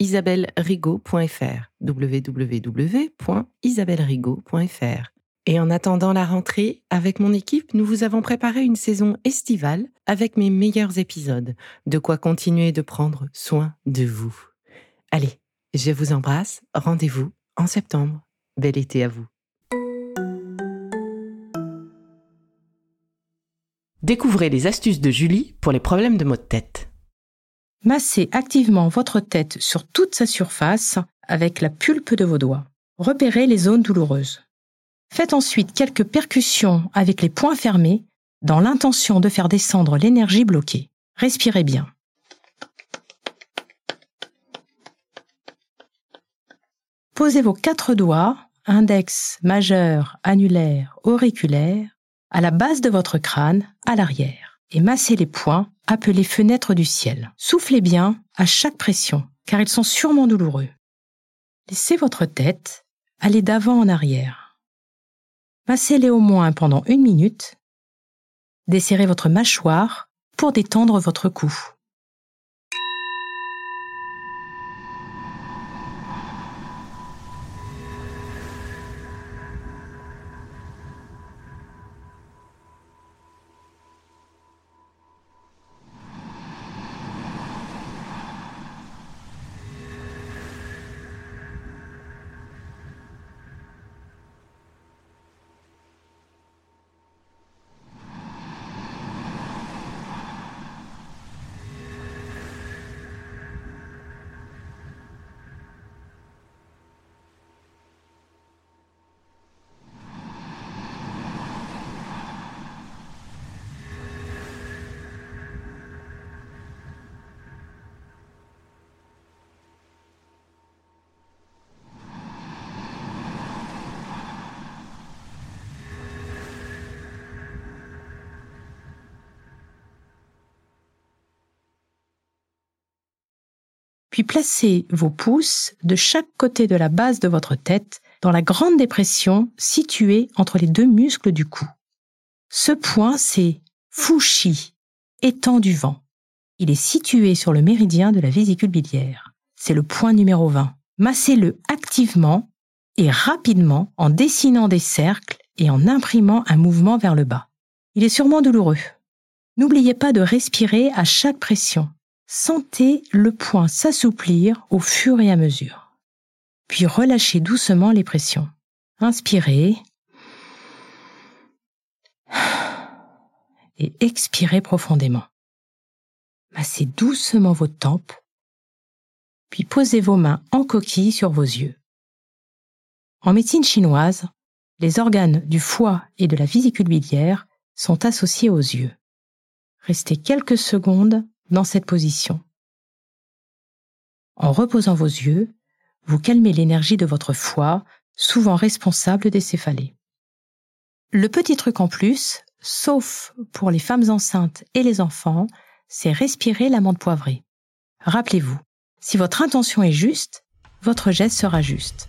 isabellerigaud.fr www.isabellerigaud.fr Et en attendant la rentrée, avec mon équipe, nous vous avons préparé une saison estivale avec mes meilleurs épisodes, de quoi continuer de prendre soin de vous. Allez, je vous embrasse, rendez-vous en septembre. Bel été à vous. Découvrez les astuces de Julie pour les problèmes de maux de tête. Massez activement votre tête sur toute sa surface avec la pulpe de vos doigts. Repérez les zones douloureuses. Faites ensuite quelques percussions avec les poings fermés dans l'intention de faire descendre l'énergie bloquée. Respirez bien. Posez vos quatre doigts, index, majeur, annulaire, auriculaire, à la base de votre crâne, à l'arrière, et massez les points, appelés fenêtres du ciel. Soufflez bien à chaque pression, car ils sont sûrement douloureux. Laissez votre tête aller d'avant en arrière. Massez-les au moins pendant une minute. Desserrez votre mâchoire pour détendre votre cou. Placez vos pouces de chaque côté de la base de votre tête dans la grande dépression située entre les deux muscles du cou. Ce point, c'est Fushi, étang du vent. Il est situé sur le méridien de la vésicule biliaire. C'est le point numéro 20. Massez-le activement et rapidement en dessinant des cercles et en imprimant un mouvement vers le bas. Il est sûrement douloureux. N'oubliez pas de respirer à chaque pression Sentez le point s'assouplir au fur et à mesure. Puis relâchez doucement les pressions. Inspirez. Et expirez profondément. Massez doucement vos tempes. Puis posez vos mains en coquille sur vos yeux. En médecine chinoise, les organes du foie et de la vésicule biliaire sont associés aux yeux. Restez quelques secondes dans cette position. En reposant vos yeux, vous calmez l'énergie de votre foie, souvent responsable des céphalées. Le petit truc en plus, sauf pour les femmes enceintes et les enfants, c'est respirer l'amande poivrée. Rappelez-vous, si votre intention est juste, votre geste sera juste.